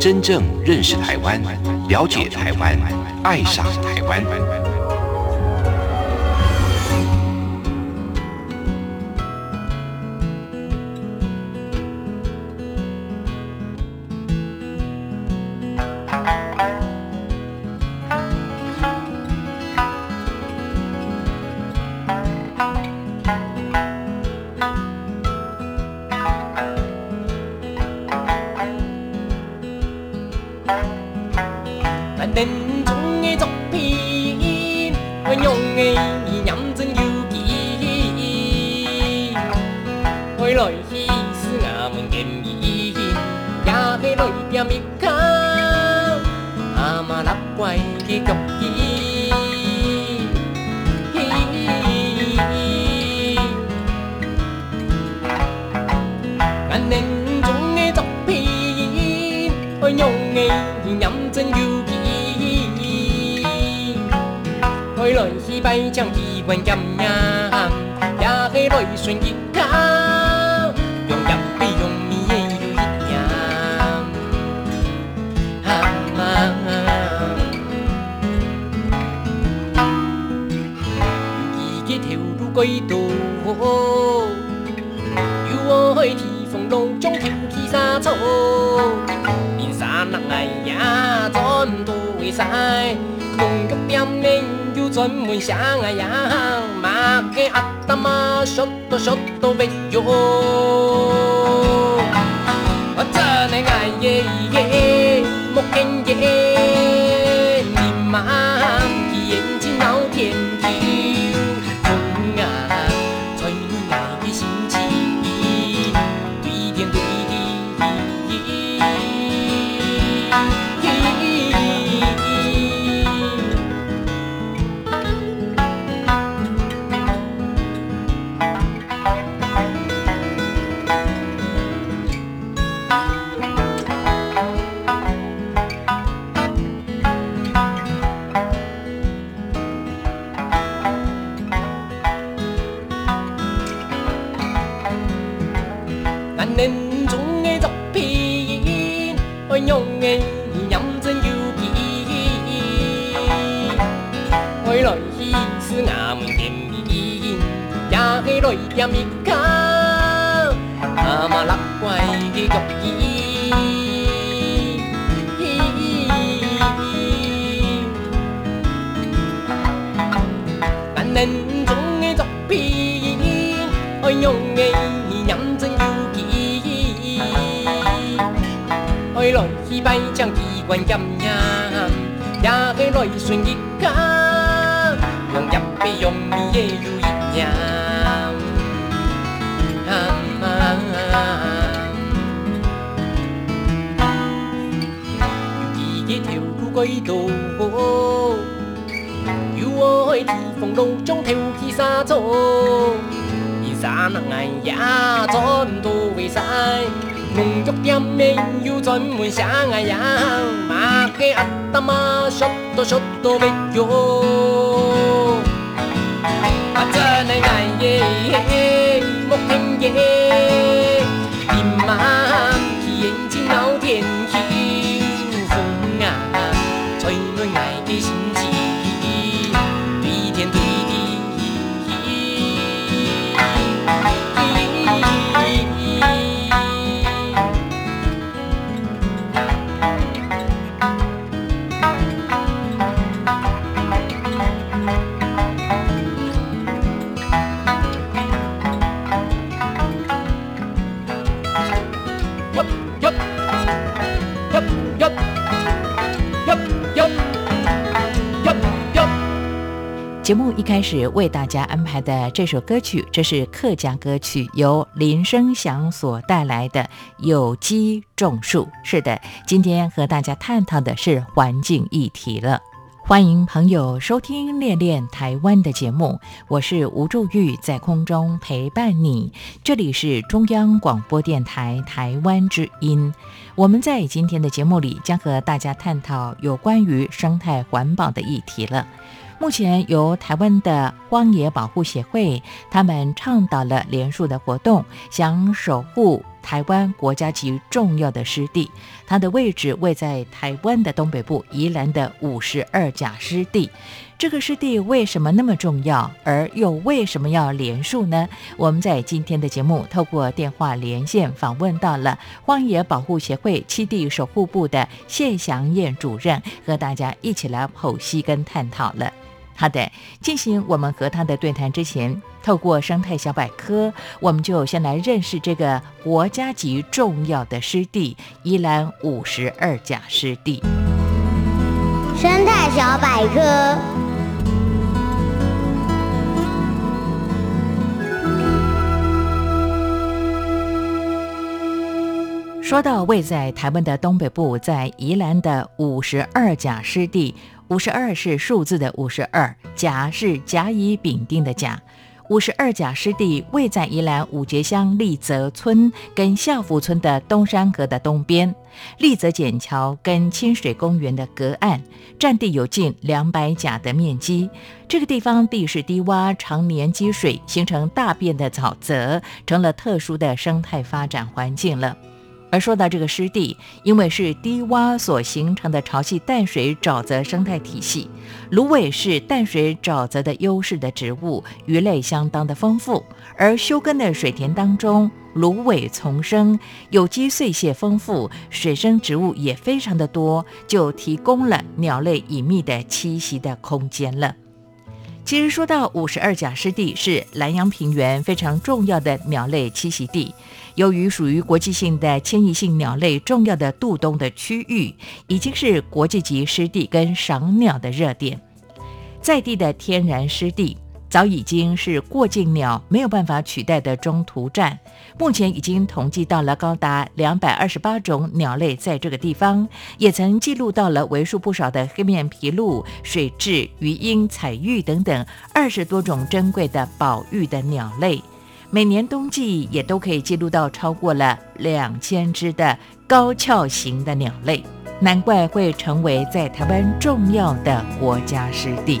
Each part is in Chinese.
真正认识台湾、了解台湾、爱上台湾。用米的有一样。自己条路轨道。有我去提风路中跳起沙草，连山人哎呀全都会使，农局店面有专门上哎呀，马给阿达妈说到说到没有，我真的爱耶，莫节目一开始为大家安排的这首歌曲，这是客家歌曲，由林生祥所带来的《有机种树》。是的，今天和大家探讨的是环境议题了。欢迎朋友收听《恋恋台湾》的节目，我是吴祝玉，在空中陪伴你。这里是中央广播电台台湾之音。我们在今天的节目里将和大家探讨有关于生态环保的议题了。目前由台湾的荒野保护协会，他们倡导了连树的活动，想守护台湾国家级重要的湿地。它的位置位在台湾的东北部宜兰的五十二甲湿地。这个湿地为什么那么重要，而又为什么要连树呢？我们在今天的节目透过电话连线访问到了荒野保护协会七地守护部的谢祥燕主任，和大家一起来剖析跟探讨了。好的，进行我们和他的对谈之前，透过生态小百科，我们就先来认识这个国家级重要的湿地——宜兰五十二甲湿地。生态小百科。说到位在台湾的东北部，在宜兰的五十二甲湿地。五十二是数字的五十二，甲是甲乙丙丁的甲。五十二甲湿地位在宜兰五节乡立泽村跟孝福村的东山河的东边，立泽简桥跟清水公园的隔岸，占地有近两百甲的面积。这个地方地势低洼，常年积水，形成大片的沼泽，成了特殊的生态发展环境了。而说到这个湿地，因为是低洼所形成的潮汐淡水沼泽生态体系，芦苇是淡水沼泽的优势的植物，鱼类相当的丰富。而休耕的水田当中，芦苇丛生，有机碎屑丰富，水生植物也非常的多，就提供了鸟类隐秘的栖息的空间了。其实说到五十二甲湿地，是南洋平原非常重要的鸟类栖息地。由于属于国际性的迁移性鸟类重要的渡冬的区域，已经是国际级湿地跟赏鸟的热点，在地的天然湿地。早已经是过境鸟没有办法取代的中途站。目前已经统计到了高达两百二十八种鸟类在这个地方，也曾记录到了为数不少的黑面琵鹭、水蛭、鱼鹰、彩玉等等二十多种珍贵的保育的鸟类。每年冬季也都可以记录到超过了两千只的高翘型的鸟类，难怪会成为在台湾重要的国家湿地。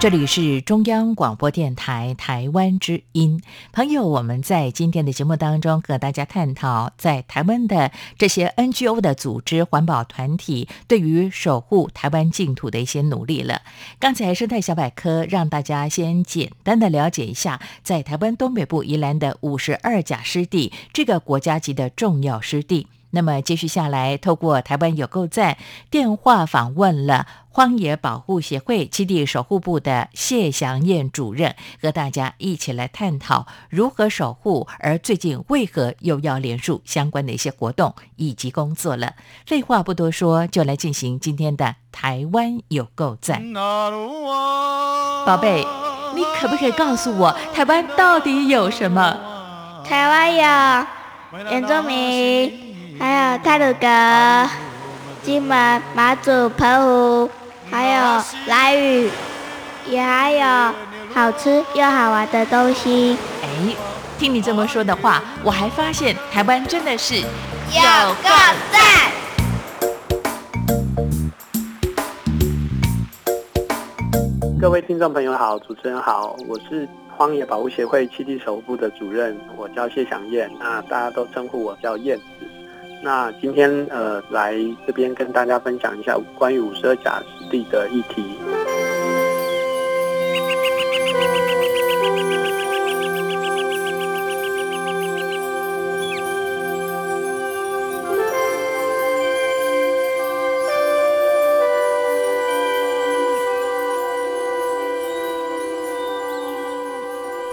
这里是中央广播电台台湾之音，朋友，我们在今天的节目当中和大家探讨，在台湾的这些 NGO 的组织、环保团体对于守护台湾净土的一些努力了。刚才生态小百科让大家先简单的了解一下，在台湾东北部宜兰的五十二甲湿地这个国家级的重要湿地。那么接续下来，透过台湾有够赞电话访问了荒野保护协会基地守护部的谢祥燕主任，和大家一起来探讨如何守护，而最近为何又要连署相关的一些活动以及工作了。废话不多说，就来进行今天的台湾有够赞。宝贝，你可不可以告诉我，台湾到底有什么？台湾有原住民。还有泰鲁阁、金门、马祖、澎湖，还有兰屿，也还有好吃又好玩的东西。哎，听你这么说的话，我还发现台湾真的是有够赞！各位听众朋友好，主持人好，我是荒野保护协会七地守护部的主任，我叫谢祥燕，那大家都称呼我叫燕子。那今天呃来这边跟大家分享一下关于五十二甲湿地的议题。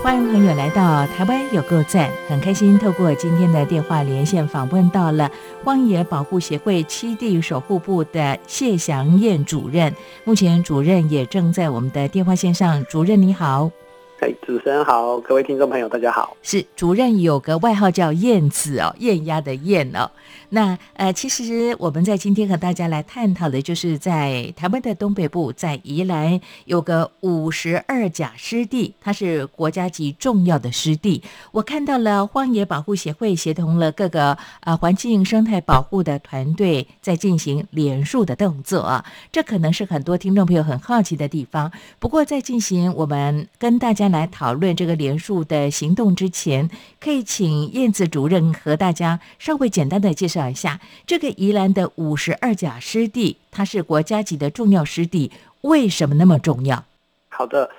欢迎朋友来到台湾有够赞，很开心透过今天的电话连线访问到了荒野保护协会七地守护部的谢祥燕主任。目前主任也正在我们的电话线上，主任你好。哎，主持人好，各位听众朋友大家好。是主任有个外号叫燕子哦，燕鸭的燕哦。那呃，其实我们在今天和大家来探讨的，就是在台湾的东北部，在宜兰有个五十二甲湿地，它是国家级重要的湿地。我看到了荒野保护协会协同了各个呃环境生态保护的团队，在进行连树的动作。这可能是很多听众朋友很好奇的地方。不过在进行我们跟大家来讨论这个连树的行动之前，可以请燕子主任和大家稍微简单的介绍。绍一下这个宜兰的五十二甲湿地，它是国家级的重要湿地，为什么那么重要？好的，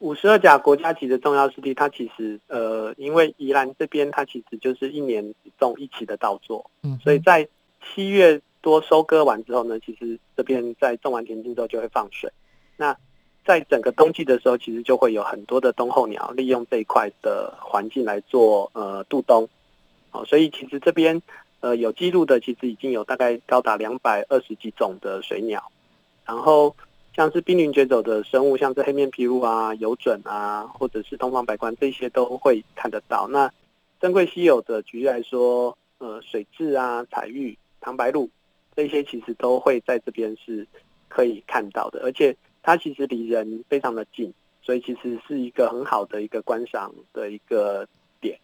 五十二甲国家级的重要湿地，它其实呃，因为宜兰这边它其实就是一年只种一期的稻作，嗯，所以在七月多收割完之后呢，其实这边在种完田径之后就会放水。那在整个冬季的时候，其实就会有很多的冬候鸟利用这一块的环境来做呃渡冬，哦，所以其实这边。呃，有记录的其实已经有大概高达两百二十几种的水鸟，然后像是濒临绝种的生物，像是黑面琵鹭啊、游隼啊，或者是东方白鹳，这些都会看得到。那珍贵稀有的，举例来说，呃，水蛭啊、彩玉、唐白鹭，这些其实都会在这边是可以看到的，而且它其实离人非常的近，所以其实是一个很好的一个观赏的一个点。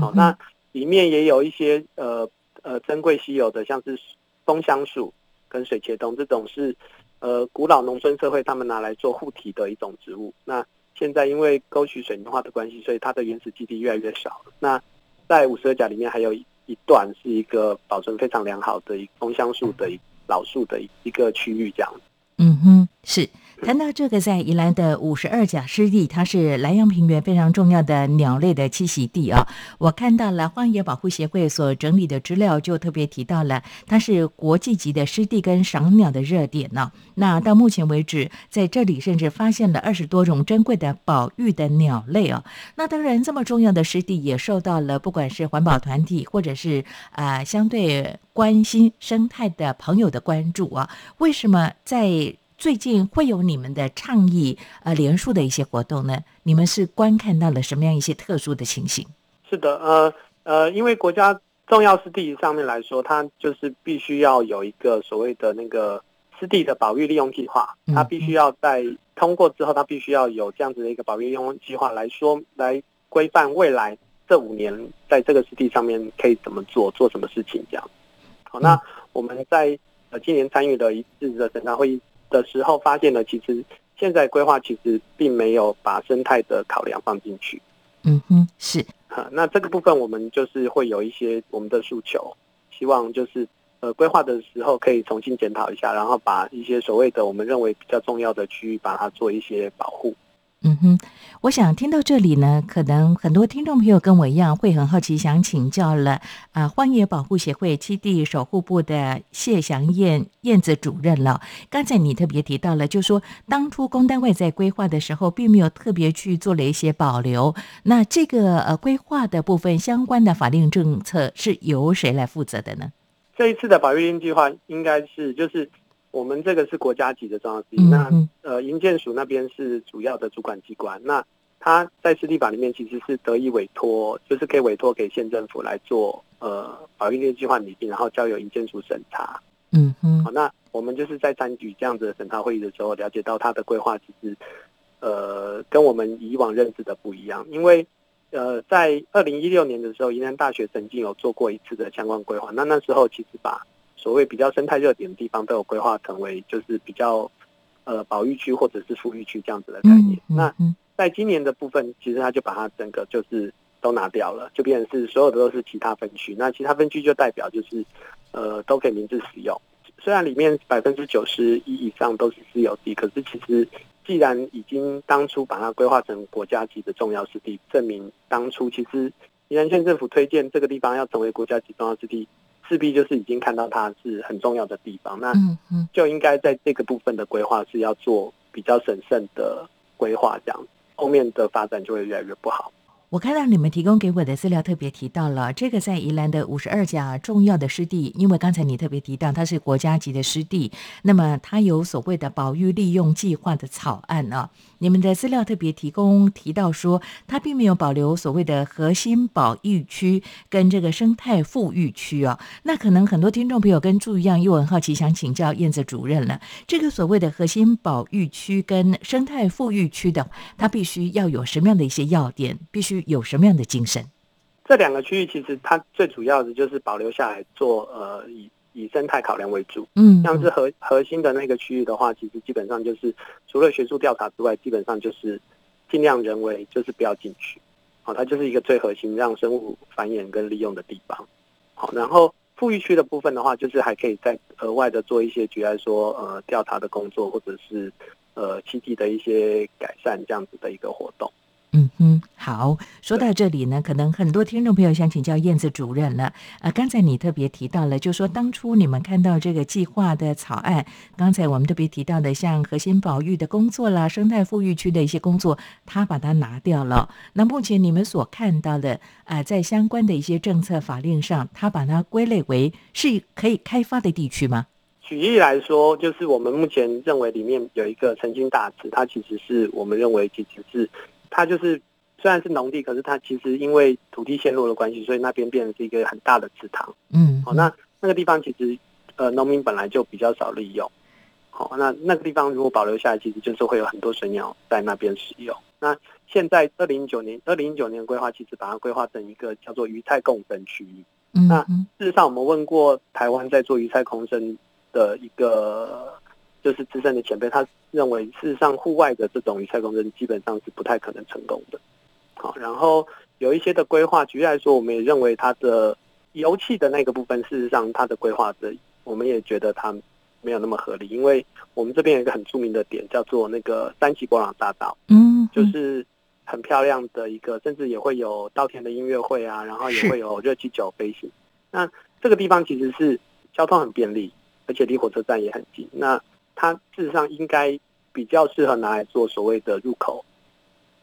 好、嗯，那里面也有一些呃。呃，珍贵稀有的像是枫香树跟水茄冬这种是呃古老农村社会他们拿来做护体的一种植物。那现在因为沟渠水泥化的关系，所以它的原始基地越来越少。那在五十二甲里面还有一段是一个保存非常良好的一枫香树的老树的一个区域，这样。嗯哼，是。谈到这个，在宜兰的五十二甲湿地，它是莱阳平原非常重要的鸟类的栖息地啊。我看到了荒野保护协会所整理的资料，就特别提到了它是国际级的湿地跟赏鸟的热点呢、那到目前为止，在这里甚至发现了二十多种珍贵的保育的鸟类哦。那当然，这么重要的湿地也受到了不管是环保团体或者是啊、相对关心生态的朋友的关注啊。为什么在最近会有你们的倡议呃连署的一些活动呢？你们是观看到了什么样一些特殊的情形？是的，呃呃，因为国家重要湿地上面来说，它就是必须要有一个所谓的那个湿地的保育利用计划，它必须要在通过之后，它必须要有这样子的一个保育利用计划来说，来规范未来这五年在这个湿地上面可以怎么做，做什么事情这样。好，那我们在呃今年参与了一次的审查会议的时候，发现了其实现在规划其实并没有把生态的考量放进去。嗯哼，是。哈，那这个部分我们就是会有一些我们的诉求，希望就是呃规划的时候可以重新检讨一下，然后把一些所谓的我们认为比较重要的区域，把它做一些保护。嗯哼，我想听到这里呢，可能很多听众朋友跟我一样会很好奇，想请教了啊，荒野保护协会基地守护部的谢祥燕燕子主任了。刚才你特别提到了，就说当初公单位在规划的时候，并没有特别去做了一些保留。那这个呃规划的部分相关的法令政策是由谁来负责的呢？这一次的保育令计划应该是就是。我们这个是国家级的重要地，那呃，营建署那边是主要的主管机关。那他在湿地法里面其实是得以委托，就是可以委托给县政府来做呃保育类计划拟定，然后交由营建署审查。嗯嗯。好，那我们就是在参与这样子的审查会议的时候，了解到他的规划其实呃跟我们以往认知的不一样，因为呃在二零一六年的时候，宜兰大学曾经有做过一次的相关规划，那那时候其实把。所谓比较生态热点的地方，都有规划成为就是比较呃保育区或者是富裕区这样子的概念。那在今年的部分，其实他就把它整个就是都拿掉了，就变成是所有的都是其他分区。那其他分区就代表就是呃都可以明智使用。虽然里面百分之九十一以上都是私有地，可是其实既然已经当初把它规划成国家级的重要湿地，证明当初其实宜兰县政府推荐这个地方要成为国家级重要湿地。势必就是已经看到它是很重要的地方，那就应该在这个部分的规划是要做比较审慎的规划，这样后面的发展就会越来越不好。我看到你们提供给我的资料特别提到了这个在宜兰的五十二甲重要的湿地，因为刚才你特别提到它是国家级的湿地，那么它有所谓的保育利用计划的草案啊。你们的资料特别提供提到说，它并没有保留所谓的核心保育区跟这个生态富裕区啊。那可能很多听众朋友跟朱一样又很好奇，想请教燕子主任了。这个所谓的核心保育区跟生态富裕区的，它必须要有什么样的一些要点？必须有什么样的精神？这两个区域其实它最主要的就是保留下来做呃以以生态考量为主。嗯，像是核核心的那个区域的话，其实基本上就是除了学术调查之外，基本上就是尽量人为，就是不要进去。好，它就是一个最核心让生物繁衍跟利用的地方。好，然后富裕区的部分的话，就是还可以再额外的做一些，举例说呃调查的工作，或者是呃栖地的一些改善这样子的一个活动。好，说到这里呢，可能很多听众朋友想请教燕子主任了。呃，刚才你特别提到了，就说当初你们看到这个计划的草案，刚才我们特别提到的，像核心保育的工作啦，生态富裕区的一些工作，他把它拿掉了。那目前你们所看到的，啊，在相关的一些政策法令上，他把它归类为是可以开发的地区吗？举例来说，就是我们目前认为里面有一个曾经大池，它其实是我们认为其实是。它就是虽然是农地，可是它其实因为土地陷落的关系，所以那边变成是一个很大的池塘。嗯，好，那那个地方其实呃农民本来就比较少利用。好，那那个地方如果保留下来，其实就是会有很多水鸟在那边使用。那现在二零一九年二零一九年规划，其实把它规划成一个叫做鱼菜共生区域。那事实上，我们问过台湾在做鱼菜共生的一个。就是资深的前辈，他认为事实上户外的这种鱼菜共生基本上是不太可能成功的。好，然后有一些的规划，举例来说，我们也认为它的油气的那个部分，事实上它的规划的，我们也觉得它没有那么合理，因为我们这边有一个很著名的点叫做那个三级博朗大道，嗯，就是很漂亮的一个，甚至也会有稻田的音乐会啊，然后也会有热气球飞行。那这个地方其实是交通很便利，而且离火车站也很近。那它事实上应该比较适合拿来做所谓的入口，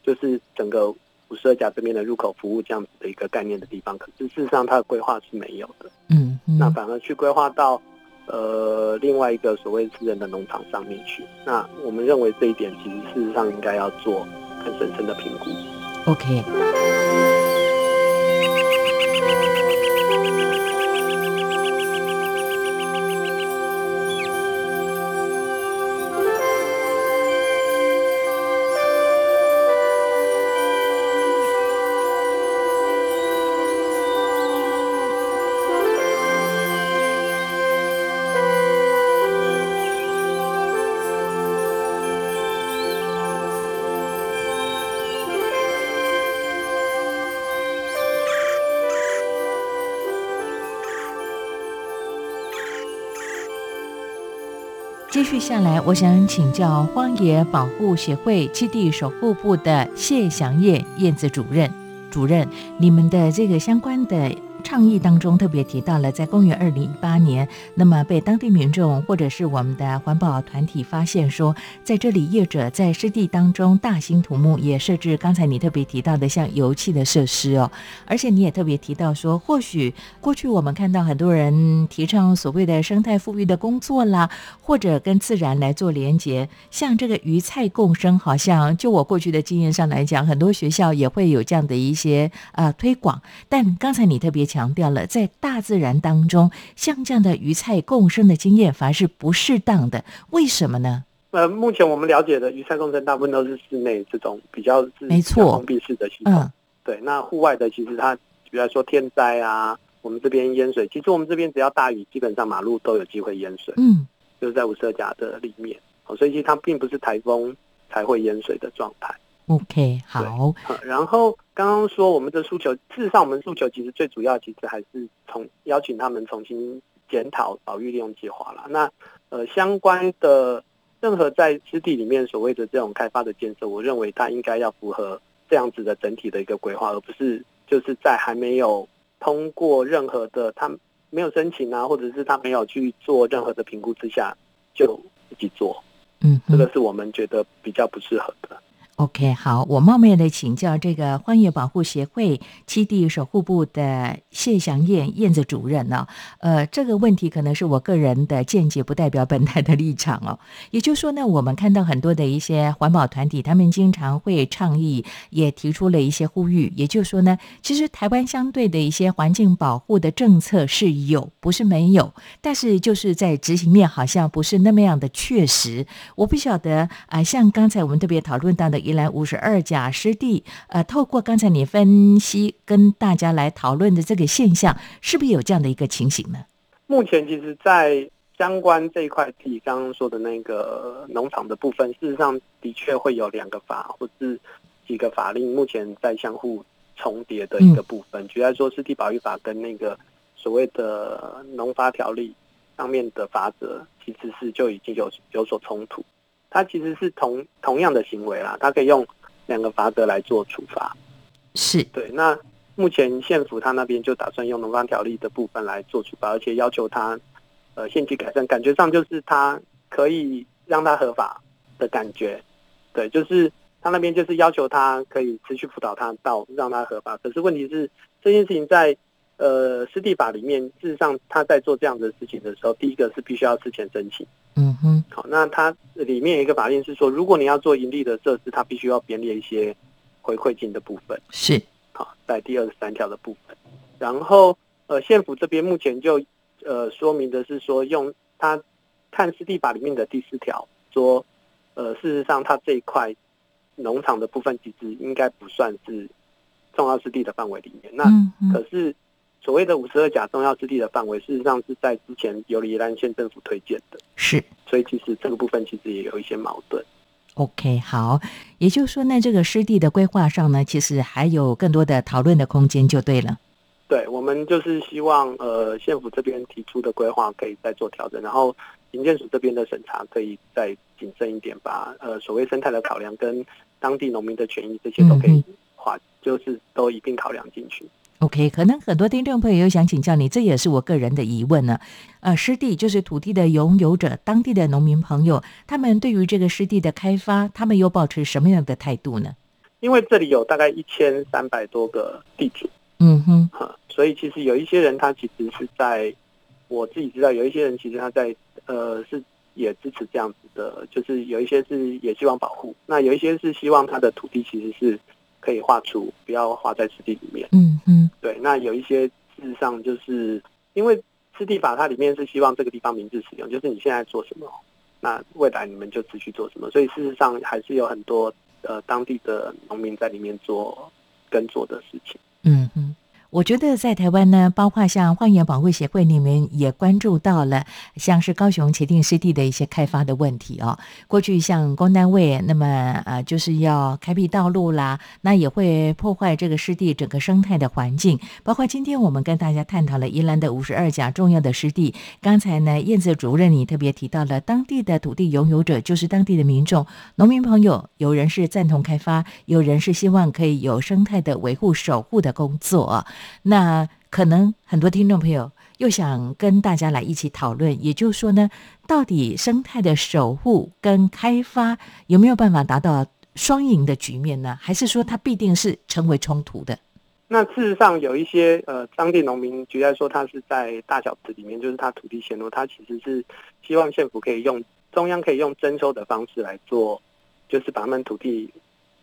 就是整个五十二甲这边的入口服务这样子的一个概念的地方。可是事实上它的规划是没有的，嗯，那反而去规划到呃另外一个所谓私人的农场上面去。那我们认为这一点其实事实上应该要做更深深的评估。OK。接下来，我想请教荒野保护协会基地守护部的谢祥燕燕子主任。主任，你们的这个相关的。倡议当中特别提到了，在公元二零一八年，那么被当地民众或者是我们的环保团体发现说，在这里业者在湿地当中大兴土木，也设置刚才你特别提到的像油气的设施哦，而且你也特别提到说，或许过去我们看到很多人提倡所谓的生态富裕的工作啦，或者跟自然来做连结，像这个鱼菜共生，好像就我过去的经验上来讲，很多学校也会有这样的一些呃推广，但刚才你特别强。调了，在大自然当中，像这样的鱼菜共生的经验，反而是不适当的。为什么呢？呃，目前我们了解的鱼菜共生，大部分都是室内这种比较没错封闭式的系统。对，那户外的其实它，比如说天灾啊，我们这边淹水，其实我们这边只要大雨，基本上马路都有机会淹水。嗯，就是在五色甲的里面，所以其实它并不是台风才会淹水的状态。OK，好。然后刚刚说我们的诉求，事实上我们诉求其实最主要，其实还是从邀请他们重新检讨保育利用计划了。那呃相关的任何在湿地里面所谓的这种开发的建设，我认为它应该要符合这样子的整体的一个规划，而不是就是在还没有通过任何的他没有申请啊，或者是他没有去做任何的评估之下就自己做。嗯，这个是我们觉得比较不适合的。OK，好，我冒昧的请教这个荒野保护协会栖地守护部的谢祥燕燕子主任呢，呃，这个问题可能是我个人的见解，不代表本台的立场哦。也就是说呢，我们看到很多的一些环保团体，他们经常会倡议，也提出了一些呼吁。也就是说呢，其实台湾相对的一些环境保护的政策是有，不是没有，但是就是在执行面好像不是那么样的确实。我不晓得啊，像刚才我们特别讨论到的。宜兰五十二甲湿地，呃，透过刚才你分析跟大家来讨论的这个现象，是不是有这样的一个情形呢？目前其实，在相关这一块地，刚刚说的那个农场的部分，事实上的确会有两个法或是几个法令，目前在相互重叠的一个部分。举例说，湿地保育法跟那个所谓的农法条例上面的法则，其实是就已经有有所冲突。它其实是同同样的行为啦，它可以用两个法则来做处罚。是对。那目前县府他那边就打算用农方条例的部分来做处罚，而且要求他呃限期改善，感觉上就是他可以让他合法的感觉。对，就是他那边就是要求他可以持续辅导他到让他合法。可是问题是这件事情在呃湿地法里面，事实上他在做这样的事情的时候，第一个是必须要事前申请。嗯哼，好，那它里面有一个法令是说，如果你要做盈利的设施，它必须要编列一些回馈金的部分。是，好，在第二十三条的部分。然后，呃，县府这边目前就呃说明的是说，用它看湿地法里面的第四条说，呃，事实上它这一块农场的部分其实应该不算是重要湿地的范围里面。那可是。所谓的五十二甲重要湿地的范围，事实上是在之前由宜兰县政府推荐的，是，所以其实这个部分其实也有一些矛盾。OK，好，也就是说那，这个湿地的规划上呢，其实还有更多的讨论的空间，就对了。对，我们就是希望呃县府这边提出的规划可以再做调整，然后营建署这边的审查可以再谨慎一点，把呃所谓生态的考量跟当地农民的权益这些都可以划，就是都一并考量进去。OK，可能很多听众朋友又想请教你，这也是我个人的疑问呢。呃，湿地就是土地的拥有者，当地的农民朋友，他们对于这个湿地的开发，他们又保持什么样的态度呢？因为这里有大概一千三百多个地主，嗯哼，所以其实有一些人他其实是在，我自己知道有一些人其实他在呃是也支持这样子的，就是有一些是也希望保护，那有一些是希望他的土地其实是。可以画出，不要画在湿地里面。嗯嗯，对，那有一些事实上就是因为湿地法它里面是希望这个地方明智使用，就是你现在做什么，那未来你们就持续做什么，所以事实上还是有很多呃当地的农民在里面做耕作的事情。嗯嗯。我觉得在台湾呢，包括像荒野保护协会里面也关注到了，像是高雄茄定湿地的一些开发的问题哦。过去像公单位，那么呃就是要开辟道路啦，那也会破坏这个湿地整个生态的环境。包括今天我们跟大家探讨了宜兰的五十二甲重要的湿地。刚才呢，燕子主任你特别提到了当地的土地拥有者就是当地的民众、农民朋友，有人是赞同开发，有人是希望可以有生态的维护守护的工作。那可能很多听众朋友又想跟大家来一起讨论，也就是说呢，到底生态的守护跟开发有没有办法达到双赢的局面呢？还是说它必定是成为冲突的？那事实上有一些呃，当地农民举例说，他是在大小子里面，就是他土地陷落，他其实是希望县府可以用中央可以用征收的方式来做，就是把他们土地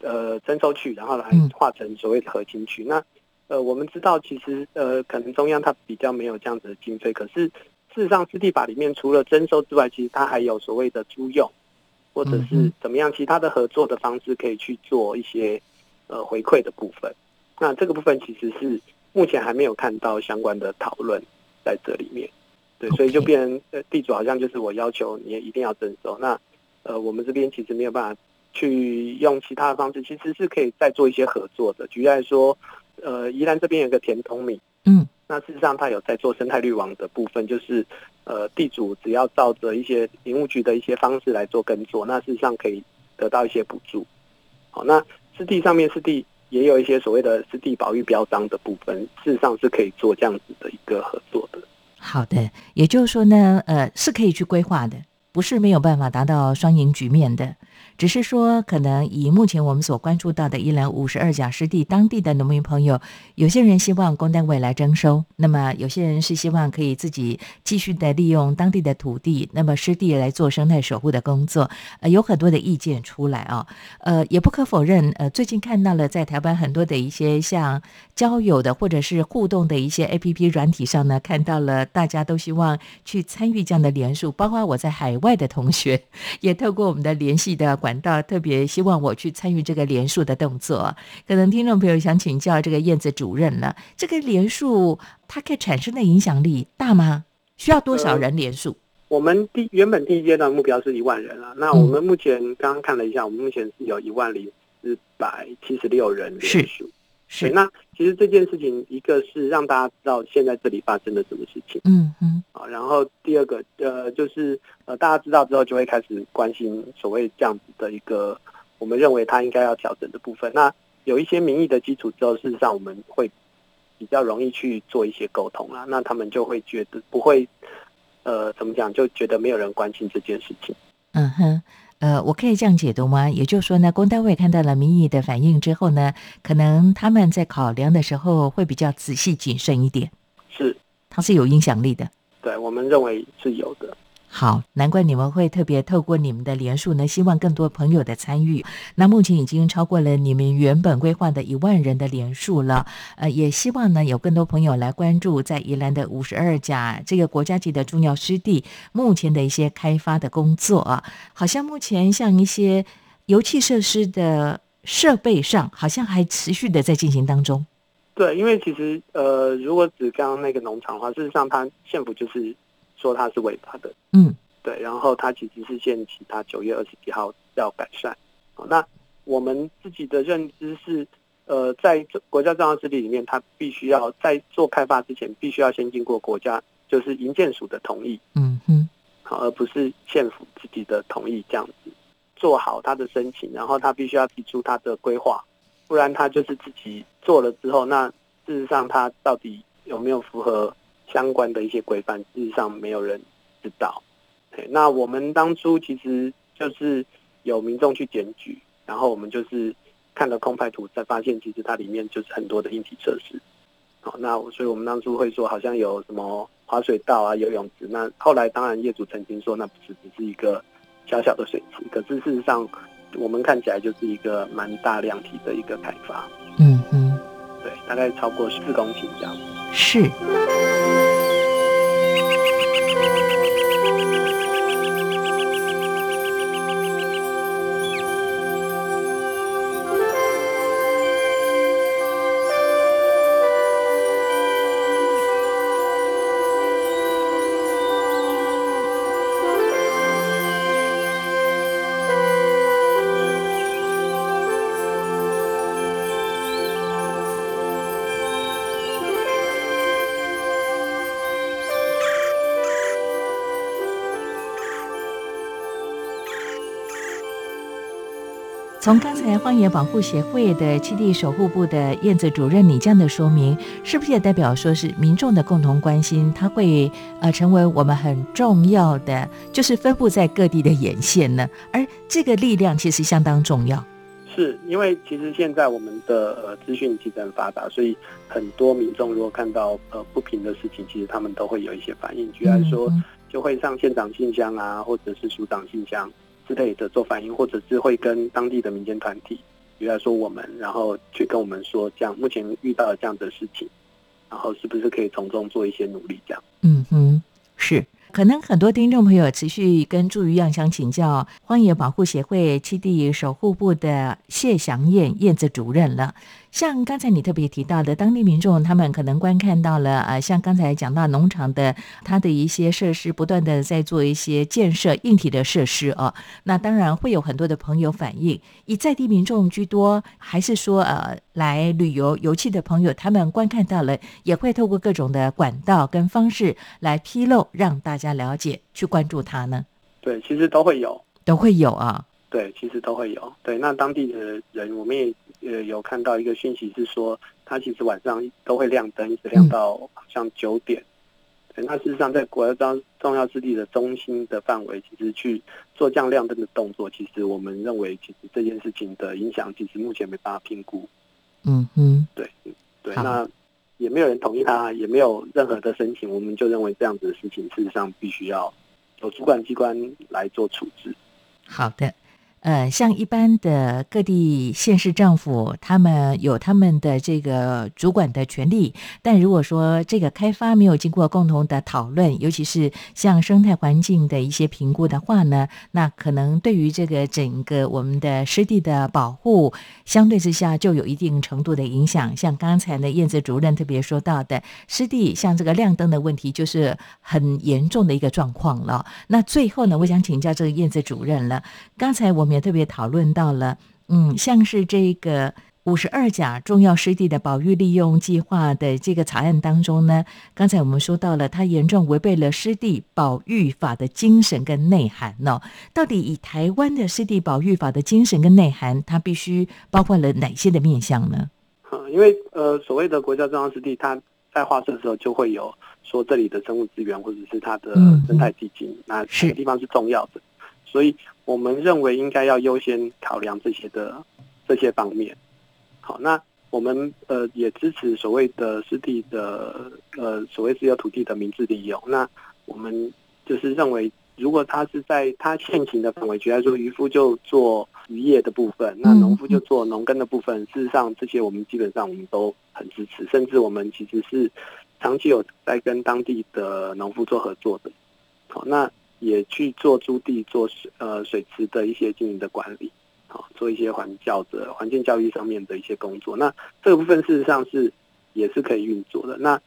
呃征收去，然后来划成所谓的核心区。那呃，我们知道，其实呃，可能中央它比较没有这样子的经费，可是事实上，湿地法里面除了征收之外，其实它还有所谓的租用，或者是怎么样其他的合作的方式，可以去做一些呃回馈的部分。那这个部分其实是目前还没有看到相关的讨论在这里面。对，所以就变成呃，地主好像就是我要求你也一定要征收。那呃，我们这边其实没有办法去用其他的方式，其实是可以再做一些合作的。举例来说。呃，宜兰这边有个甜通米，嗯，那事实上它有在做生态绿网的部分，就是呃，地主只要照着一些林务局的一些方式来做耕作，那事实上可以得到一些补助。好，那湿地上面湿地也有一些所谓的湿地保育标章的部分，事实上是可以做这样子的一个合作的。好的，也就是说呢，呃，是可以去规划的，不是没有办法达到双赢局面的。只是说，可能以目前我们所关注到的宜兰五十二甲湿地当地的农民朋友，有些人希望公单位来征收，那么有些人是希望可以自己继续的利用当地的土地，那么湿地来做生态守护的工作。呃，有很多的意见出来啊。呃，也不可否认，呃，最近看到了在台湾很多的一些像交友的或者是互动的一些 A P P 软体上呢，看到了大家都希望去参与这样的联署，包括我在海外的同学 也透过我们的联系的。管道特别希望我去参与这个连署的动作，可能听众朋友想请教这个燕子主任了。这个连署它可以产生的影响力大吗？需要多少人连署？我们第原本第一阶段目标是一万人啊，那我们目前刚刚看了一下，我们目前是有一万零四百七十六人连署。是，那其实这件事情，一个是让大家知道现在这里发生了什么事情，嗯嗯，啊，然后第二个，呃，就是呃，大家知道之后就会开始关心所谓这样子的一个，我们认为它应该要调整的部分。那有一些民意的基础之后，事实上我们会比较容易去做一些沟通啦。那他们就会觉得不会，呃，怎么讲，就觉得没有人关心这件事情。嗯哼。呃，我可以这样解读吗？也就是说呢，公单位看到了民意的反应之后呢，可能他们在考量的时候会比较仔细谨慎一点。是，它是有影响力的。对我们认为是有的。好，难怪你们会特别透过你们的连署呢，希望更多朋友的参与。那目前已经超过了你们原本规划的一万人的连署了。呃，也希望呢有更多朋友来关注在宜兰的五十二甲这个国家级的重要湿地目前的一些开发的工作啊。好像目前像一些油气设施的设备上，好像还持续的在进行当中。对，因为其实呃，如果只刚刚那个农场的话，事实上它县府就是。说他是违法的，嗯，对，然后他其实是限期，他九月二十几号要改善。那我们自己的认知是，呃，在国家重要湿地里面，他必须要在做开发之前，必须要先经过国家就是营建署的同意，嗯哼，好，而不是县府自己的同意这样子做好他的申请，然后他必须要提出他的规划，不然他就是自己做了之后，那事实上他到底有没有符合？相关的一些规范，事实上没有人知道。那我们当初其实就是有民众去检举，然后我们就是看了空拍图，才发现其实它里面就是很多的硬体设施。好，那所以我们当初会说好像有什么滑水道啊、游泳池。那后来当然业主曾经说那不是只是一个小小的水池，可是事实上我们看起来就是一个蛮大量体的一个开发。嗯嗯，对。大概超过四公顷这样。是。从刚才荒野保护协会的基地守护部的燕子主任你这样的说明，是不是也代表说是民众的共同关心？它会呃成为我们很重要的，就是分布在各地的眼线呢？而这个力量其实相当重要。是因为其实现在我们的呃资讯其实很发达，所以很多民众如果看到呃不平的事情，其实他们都会有一些反应，居然说就会上县长信箱啊，或者是署长信箱。之类的做反应，或者是会跟当地的民间团体，比如说我们，然后去跟我们说，这样目前遇到了这样的事情，然后是不是可以从中做一些努力？这样，嗯哼，是。可能很多听众朋友持续跟朱于样想请教荒野保护协会七地守护部的谢祥燕燕子主任了。像刚才你特别提到的，当地民众他们可能观看到了，呃，像刚才讲到农场的它的一些设施，不断的在做一些建设硬体的设施哦。那当然会有很多的朋友反映，以在地民众居多，还是说呃来旅游游憩的朋友，他们观看到了，也会透过各种的管道跟方式来披露，让大家了解，去关注它呢？对，其实都会有，都会有啊。对，其实都会有。对，那当地的人，我们也呃有看到一个讯息是说，他其实晚上都会亮灯，一直亮到好像九点。对，那事实上在国家重要之地的中心的范围，其实去做这样亮灯的动作，其实我们认为，其实这件事情的影响，其实目前没办法评估。嗯嗯，对对，那也没有人同意他，也没有任何的申请，我们就认为这样子的事情，事实上必须要有主管机关来做处置。好的。呃，像一般的各地县市政府，他们有他们的这个主管的权利，但如果说这个开发没有经过共同的讨论，尤其是像生态环境的一些评估的话呢，那可能对于这个整个我们的湿地的保护，相对之下就有一定程度的影响。像刚才呢，燕子主任特别说到的，湿地像这个亮灯的问题，就是很严重的一个状况了。那最后呢，我想请教这个燕子主任了，刚才我们。也特别讨论到了，嗯，像是这个五十二甲重要湿地的保育利用计划的这个草案当中呢，刚才我们说到了，它严重违背了湿地保育法的精神跟内涵呢。到底以台湾的湿地保育法的精神跟内涵，它必须包括了哪些的面向呢？嗯，因为呃，所谓的国家重要湿地，它在划设的时候就会有说这里的生物资源或者是它的生态基金，那这个地方是重要的，所以。我们认为应该要优先考量这些的这些方面。好，那我们呃也支持所谓的湿地的呃所谓自有土地的明智利用。那我们就是认为，如果他是在他现行的范围，举例说渔夫就做渔业的部分，那农夫就做农耕的部分。事实上，这些我们基本上我们都很支持，甚至我们其实是长期有在跟当地的农夫做合作的。好，那。也去做租地、做水呃水池的一些经营的管理，好做一些环教的环境教育上面的一些工作。那这个部分事实上是也是可以运作的。那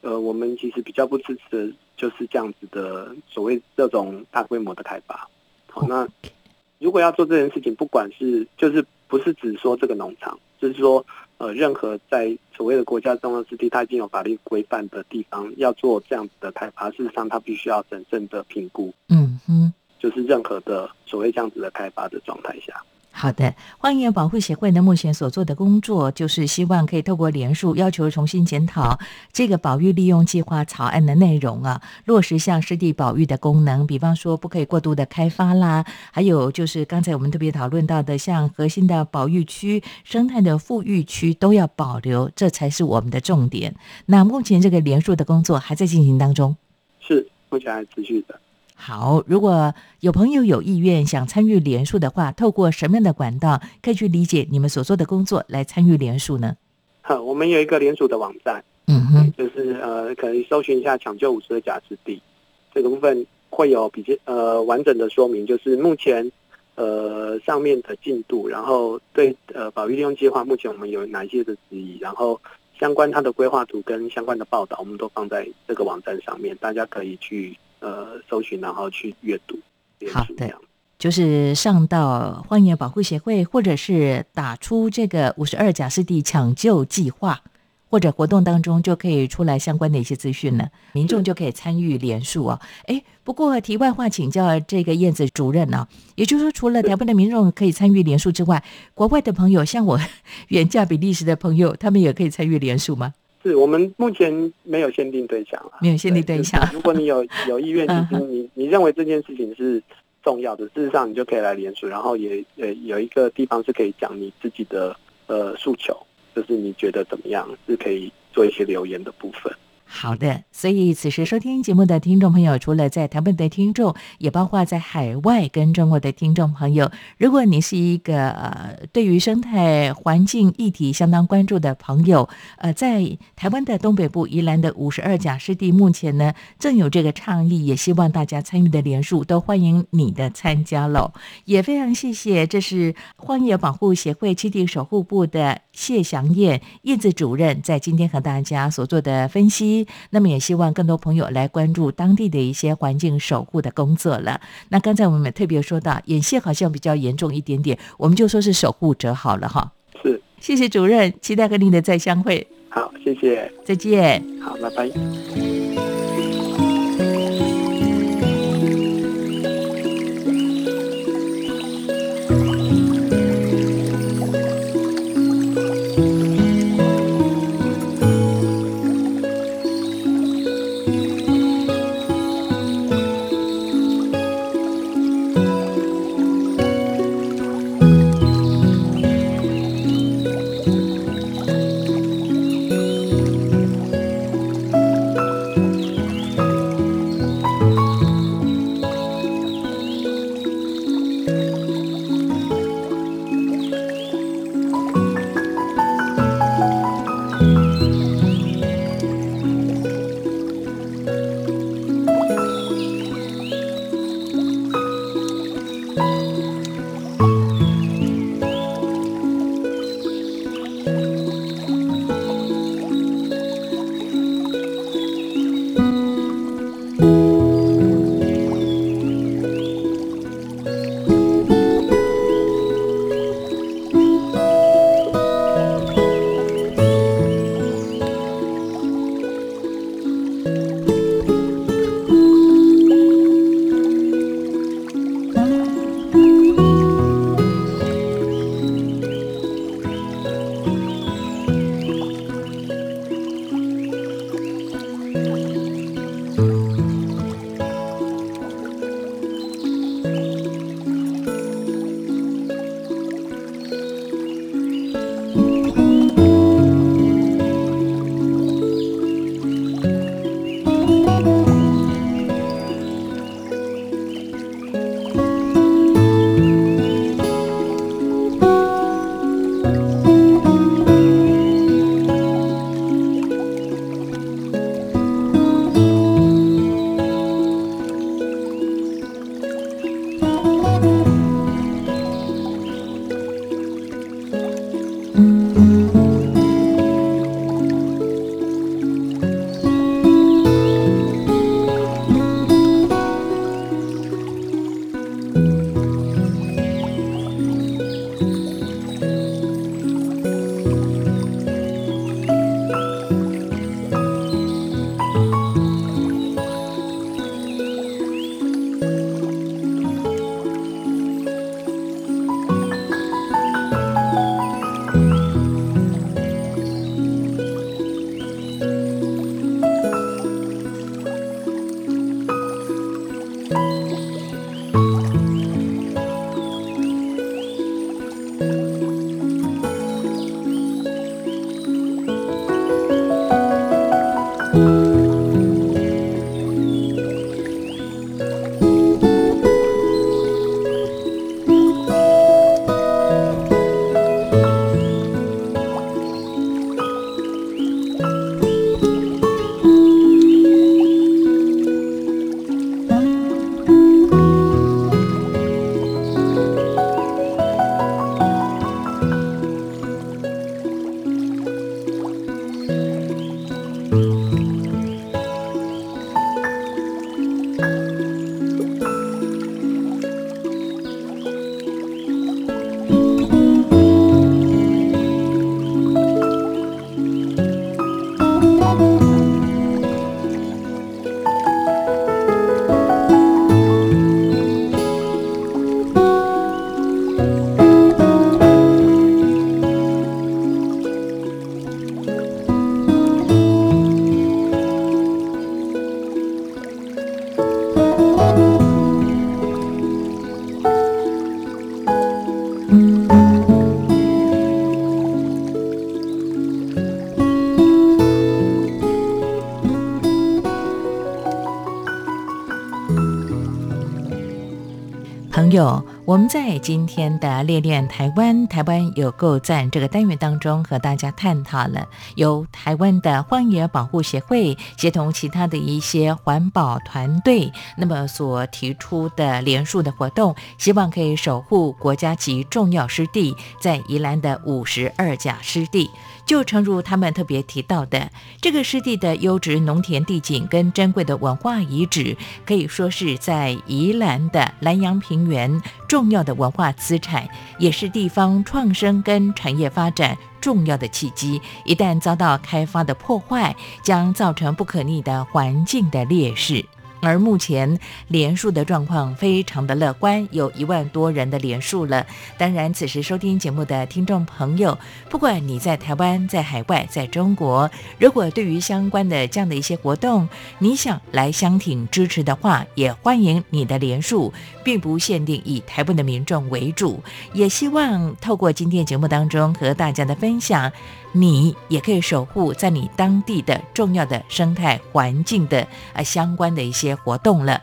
呃，我们其实比较不支持的就是这样子的所谓这种大规模的开发。好，那如果要做这件事情，不管是就是不是只说这个农场，就是说。呃，任何在所谓的国家重要之地，它已经有法律规范的地方，要做这样子的开发，事实上它必须要审慎的评估。嗯哼，就是任何的所谓这样子的开发的状态下。好的，荒野保护协会呢，目前所做的工作就是希望可以透过联署，要求重新检讨这个保育利用计划草案的内容啊，落实像湿地保育的功能，比方说不可以过度的开发啦，还有就是刚才我们特别讨论到的，像核心的保育区、生态的富裕区都要保留，这才是我们的重点。那目前这个联署的工作还在进行当中，是目前还持续的。好，如果有朋友有意愿想参与联署的话，透过什么样的管道可以去理解你们所做的工作来参与联署呢？好，我们有一个联署的网站，嗯哼，就是呃，可以搜寻一下抢救五十二甲湿地这个部分，会有比较呃完整的说明，就是目前呃上面的进度，然后对呃保育利用计划目前我们有哪些的质疑，然后相关它的规划图跟相关的报道，我们都放在这个网站上面，大家可以去呃搜寻，然后去阅读。好的。就是上到荒野保护协会，或者是打出这个五十二甲湿地抢救计划，或者活动当中就可以出来相关的一些资讯了，民众就可以参与联署啊。哎，不过题外话，请教这个燕子主任呢，也就是说，除了台湾的民众可以参与联署之外，国外的朋友，像我 远嫁比利时的朋友，他们也可以参与联署吗？是我们目前没有限定对象啊，没有限定对象。如果你有 有意愿，其实你你认为这件事情是。重要的，事实上你就可以来联署，然后也呃有一个地方是可以讲你自己的呃诉求，就是你觉得怎么样，是可以做一些留言的部分。好的，所以此时收听节目的听众朋友，除了在台湾的听众，也包括在海外跟中国的听众朋友。如果你是一个呃对于生态环境议题相当关注的朋友，呃，在台湾的东北部宜兰的五十二甲湿地，目前呢正有这个倡议，也希望大家参与的连署，都欢迎你的参加喽。也非常谢谢，这是荒野保护协会栖地守护部的谢祥燕叶子主任在今天和大家所做的分析。那么也希望更多朋友来关注当地的一些环境守护的工作了。那刚才我们特别说到，眼线好像比较严重一点点，我们就说是守护者好了哈。是，谢谢主任，期待和您的再相会。好，谢谢，再见。好，拜拜。友，我们在今天的“练练台湾，台湾有够赞”这个单元当中，和大家探讨了由台湾的荒野保护协会协同其他的一些环保团队，那么所提出的连署的活动，希望可以守护国家级重要湿地，在宜兰的五十二甲湿地。就诚如他们特别提到的，这个湿地的优质农田地景跟珍贵的文化遗址，可以说是在宜兰的南阳平原重要的文化资产，也是地方创生跟产业发展重要的契机。一旦遭到开发的破坏，将造成不可逆的环境的劣势。而目前连数的状况非常的乐观，有一万多人的连数了。当然，此时收听节目的听众朋友，不管你在台湾、在海外、在中国，如果对于相关的这样的一些活动，你想来相挺支持的话，也欢迎你的连数，并不限定以台湾的民众为主。也希望透过今天节目当中和大家的分享。你也可以守护在你当地的重要的生态环境的呃相关的一些活动了。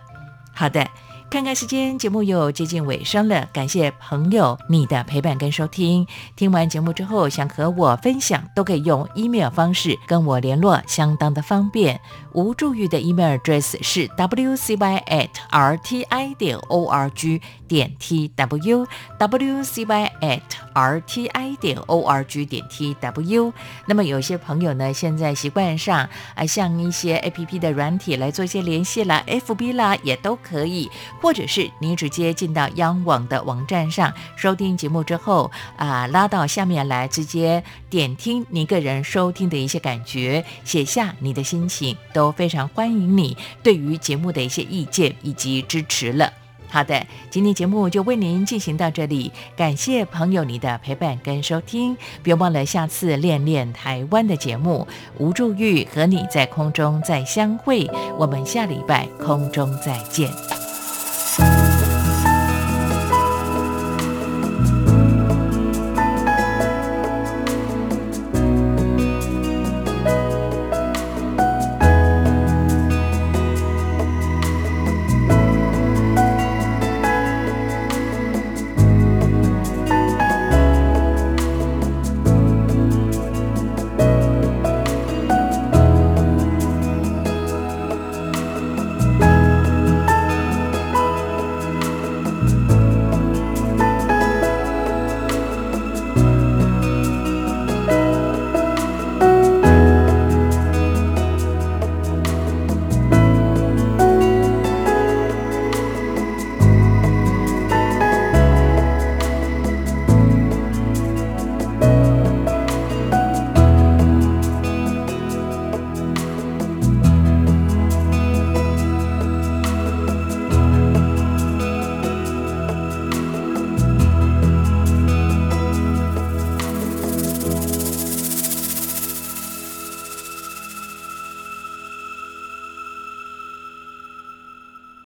好的。看看时间，节目又接近尾声了。感谢朋友你的陪伴跟收听。听完节目之后，想和我分享，都可以用 email 方式跟我联络，相当的方便。无助玉的 email address 是 wcy at rti 点 org 点 tw wcy at rti 点 org 点 tw。那么有些朋友呢，现在习惯上啊，像一些 app 的软体来做一些联系啦，fb 啦，也都可以。或者是你直接进到央网的网站上收听节目之后啊，拉到下面来直接点听你个人收听的一些感觉，写下你的心情，都非常欢迎你对于节目的一些意见以及支持了。好的，今天节目就为您进行到这里，感谢朋友你的陪伴跟收听，别忘了下次练练台湾的节目，吴祝玉和你在空中再相会，我们下礼拜空中再见。